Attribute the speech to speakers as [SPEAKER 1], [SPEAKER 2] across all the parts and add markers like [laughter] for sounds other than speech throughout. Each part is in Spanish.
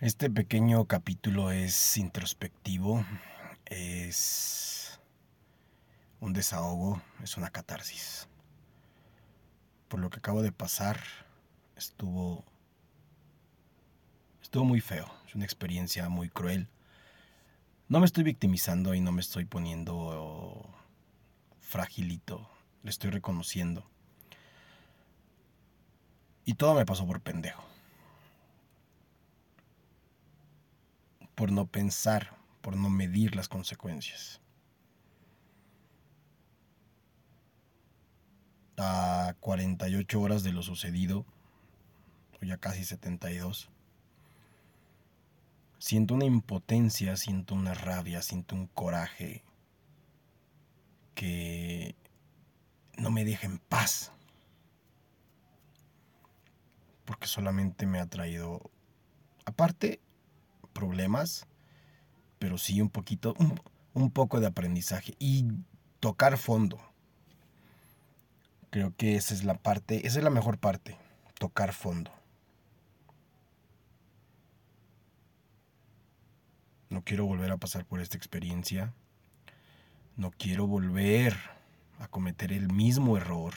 [SPEAKER 1] Este pequeño capítulo es introspectivo, es un desahogo, es una catarsis. Por lo que acabo de pasar, estuvo estuvo muy feo, es una experiencia muy cruel. No me estoy victimizando y no me estoy poniendo fragilito, le estoy reconociendo. Y todo me pasó por pendejo. Por no pensar, por no medir las consecuencias. A 48 horas de lo sucedido, o ya casi 72, siento una impotencia, siento una rabia, siento un coraje que no me deja en paz. Porque solamente me ha traído, aparte, problemas, pero sí un poquito, un, poco de aprendizaje y tocar fondo. Creo que esa es la parte, esa es la mejor parte, tocar fondo. No quiero volver a pasar por esta experiencia. No quiero volver a cometer el mismo error.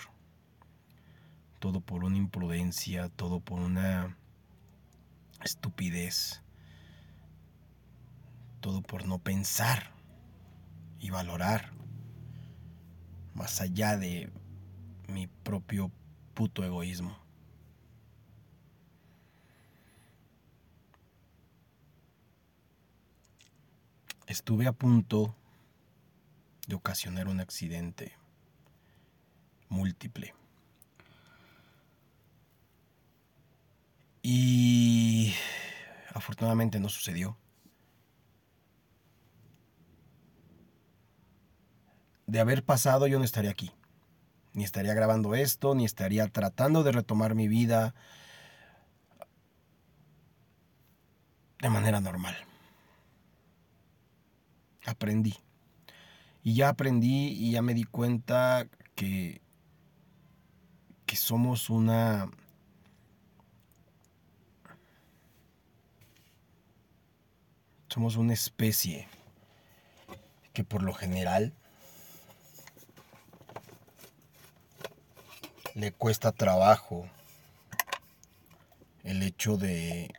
[SPEAKER 1] Todo por una imprudencia, todo por una estupidez todo por no pensar y valorar más allá de mi propio puto egoísmo. Estuve a punto de ocasionar un accidente múltiple. Y afortunadamente no sucedió. De haber pasado yo no estaría aquí. Ni estaría grabando esto, ni estaría tratando de retomar mi vida de manera normal. Aprendí. Y ya aprendí y ya me di cuenta que, que somos una... Somos una especie que por lo general le cuesta trabajo el hecho de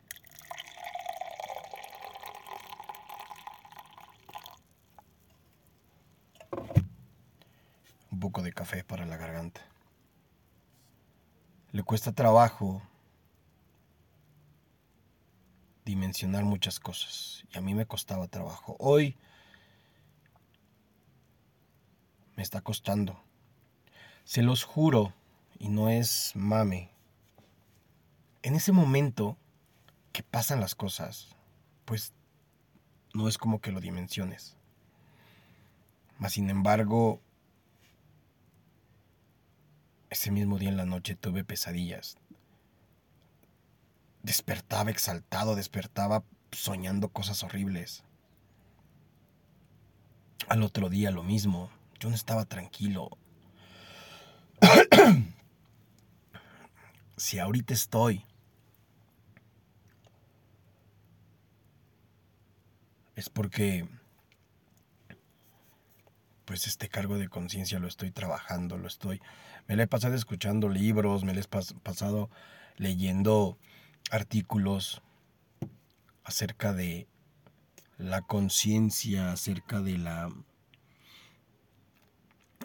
[SPEAKER 1] un poco de café para la garganta. Le cuesta trabajo dimensionar muchas cosas y a mí me costaba trabajo. Hoy me está costando. Se los juro y no es mame. En ese momento que pasan las cosas, pues no es como que lo dimensiones. Mas sin embargo, ese mismo día en la noche tuve pesadillas. Despertaba exaltado, despertaba soñando cosas horribles. Al otro día lo mismo. Yo no estaba tranquilo. [clears throat] si ahorita estoy, es porque pues este cargo de conciencia lo estoy trabajando, lo estoy, me lo he pasado escuchando libros, me lo he pasado leyendo artículos acerca de la conciencia, acerca de la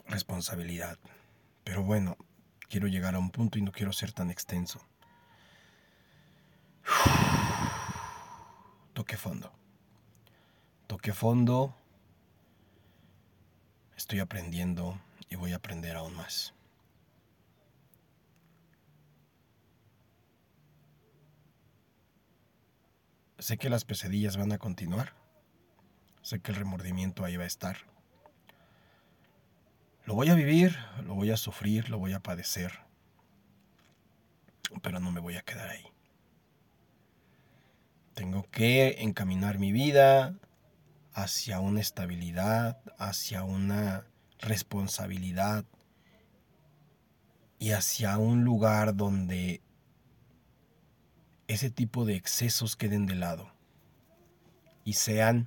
[SPEAKER 1] responsabilidad. Pero bueno, quiero llegar a un punto y no quiero ser tan extenso. [sighs] Toque fondo. Toque fondo. Estoy aprendiendo y voy a aprender aún más. Sé que las pesadillas van a continuar. Sé que el remordimiento ahí va a estar. Lo voy a vivir, lo voy a sufrir, lo voy a padecer, pero no me voy a quedar ahí. Tengo que encaminar mi vida hacia una estabilidad, hacia una responsabilidad y hacia un lugar donde ese tipo de excesos queden de lado y sean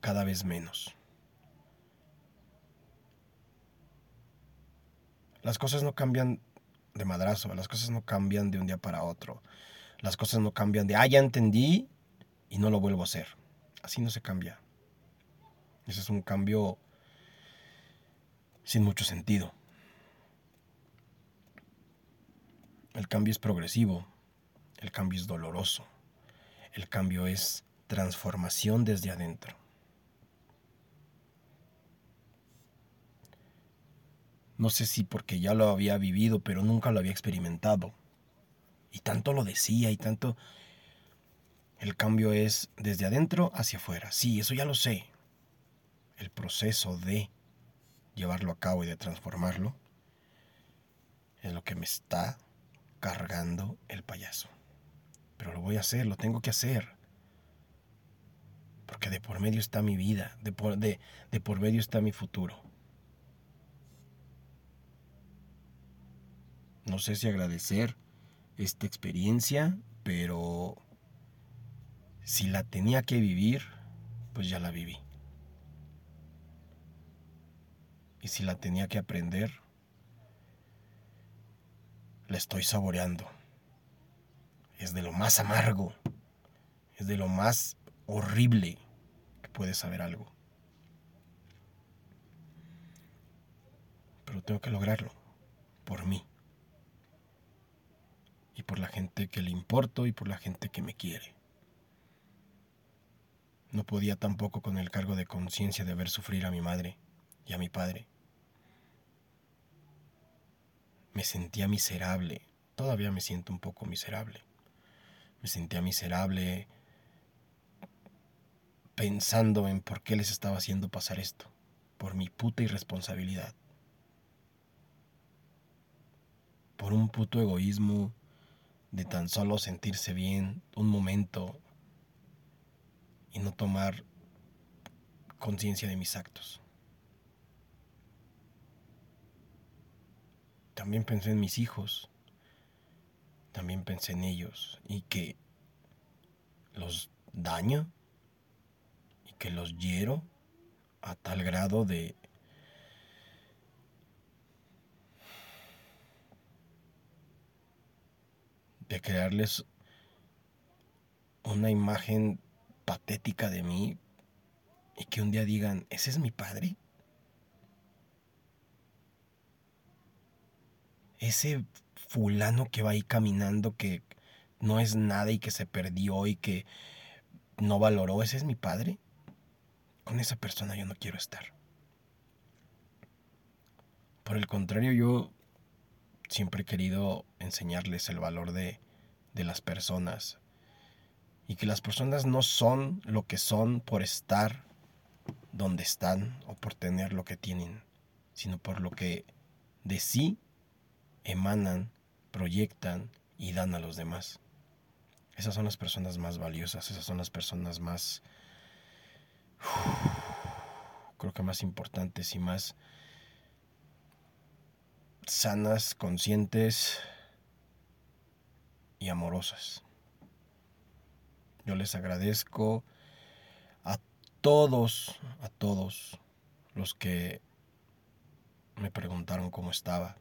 [SPEAKER 1] cada vez menos. Las cosas no cambian de madrazo, las cosas no cambian de un día para otro. Las cosas no cambian de, ah, ya entendí y no lo vuelvo a hacer. Así no se cambia. Ese es un cambio sin mucho sentido. El cambio es progresivo, el cambio es doloroso, el cambio es transformación desde adentro. No sé si porque ya lo había vivido, pero nunca lo había experimentado. Y tanto lo decía y tanto... El cambio es desde adentro hacia afuera. Sí, eso ya lo sé. El proceso de llevarlo a cabo y de transformarlo es lo que me está cargando el payaso. Pero lo voy a hacer, lo tengo que hacer. Porque de por medio está mi vida, de por, de, de por medio está mi futuro. No sé si agradecer esta experiencia, pero si la tenía que vivir, pues ya la viví. Y si la tenía que aprender, la estoy saboreando. Es de lo más amargo, es de lo más horrible que puede saber algo. Pero tengo que lograrlo, por mí por la gente que le importo y por la gente que me quiere. No podía tampoco con el cargo de conciencia de ver sufrir a mi madre y a mi padre. Me sentía miserable, todavía me siento un poco miserable. Me sentía miserable pensando en por qué les estaba haciendo pasar esto, por mi puta irresponsabilidad, por un puto egoísmo de tan solo sentirse bien un momento y no tomar conciencia de mis actos. También pensé en mis hijos, también pensé en ellos y que los daño y que los hiero a tal grado de de crearles una imagen patética de mí y que un día digan, ¿ese es mi padre? Ese fulano que va ahí caminando que no es nada y que se perdió y que no valoró, ¿ese es mi padre? Con esa persona yo no quiero estar. Por el contrario, yo siempre he querido enseñarles el valor de, de las personas y que las personas no son lo que son por estar donde están o por tener lo que tienen, sino por lo que de sí emanan, proyectan y dan a los demás. Esas son las personas más valiosas, esas son las personas más, [sighs] creo que más importantes y más sanas, conscientes y amorosas. Yo les agradezco a todos, a todos los que me preguntaron cómo estaba,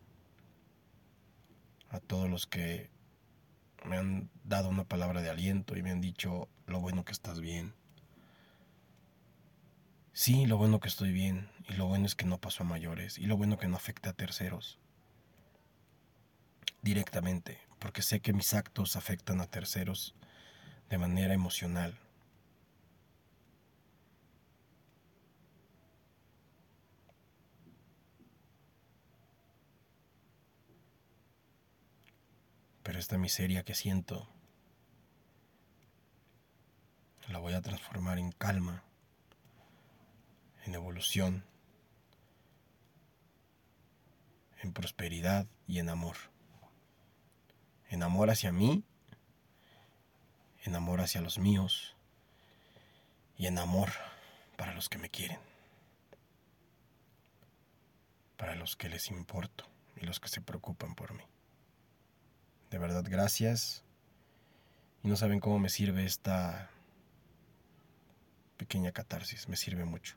[SPEAKER 1] a todos los que me han dado una palabra de aliento y me han dicho lo bueno que estás bien. Sí, lo bueno que estoy bien y lo bueno es que no pasó a mayores y lo bueno que no afecta a terceros directamente, porque sé que mis actos afectan a terceros de manera emocional. Pero esta miseria que siento la voy a transformar en calma, en evolución, en prosperidad y en amor en amor hacia mí, en amor hacia los míos y en amor para los que me quieren, para los que les importo y los que se preocupan por mí. De verdad, gracias. Y no saben cómo me sirve esta pequeña catarsis. Me sirve mucho.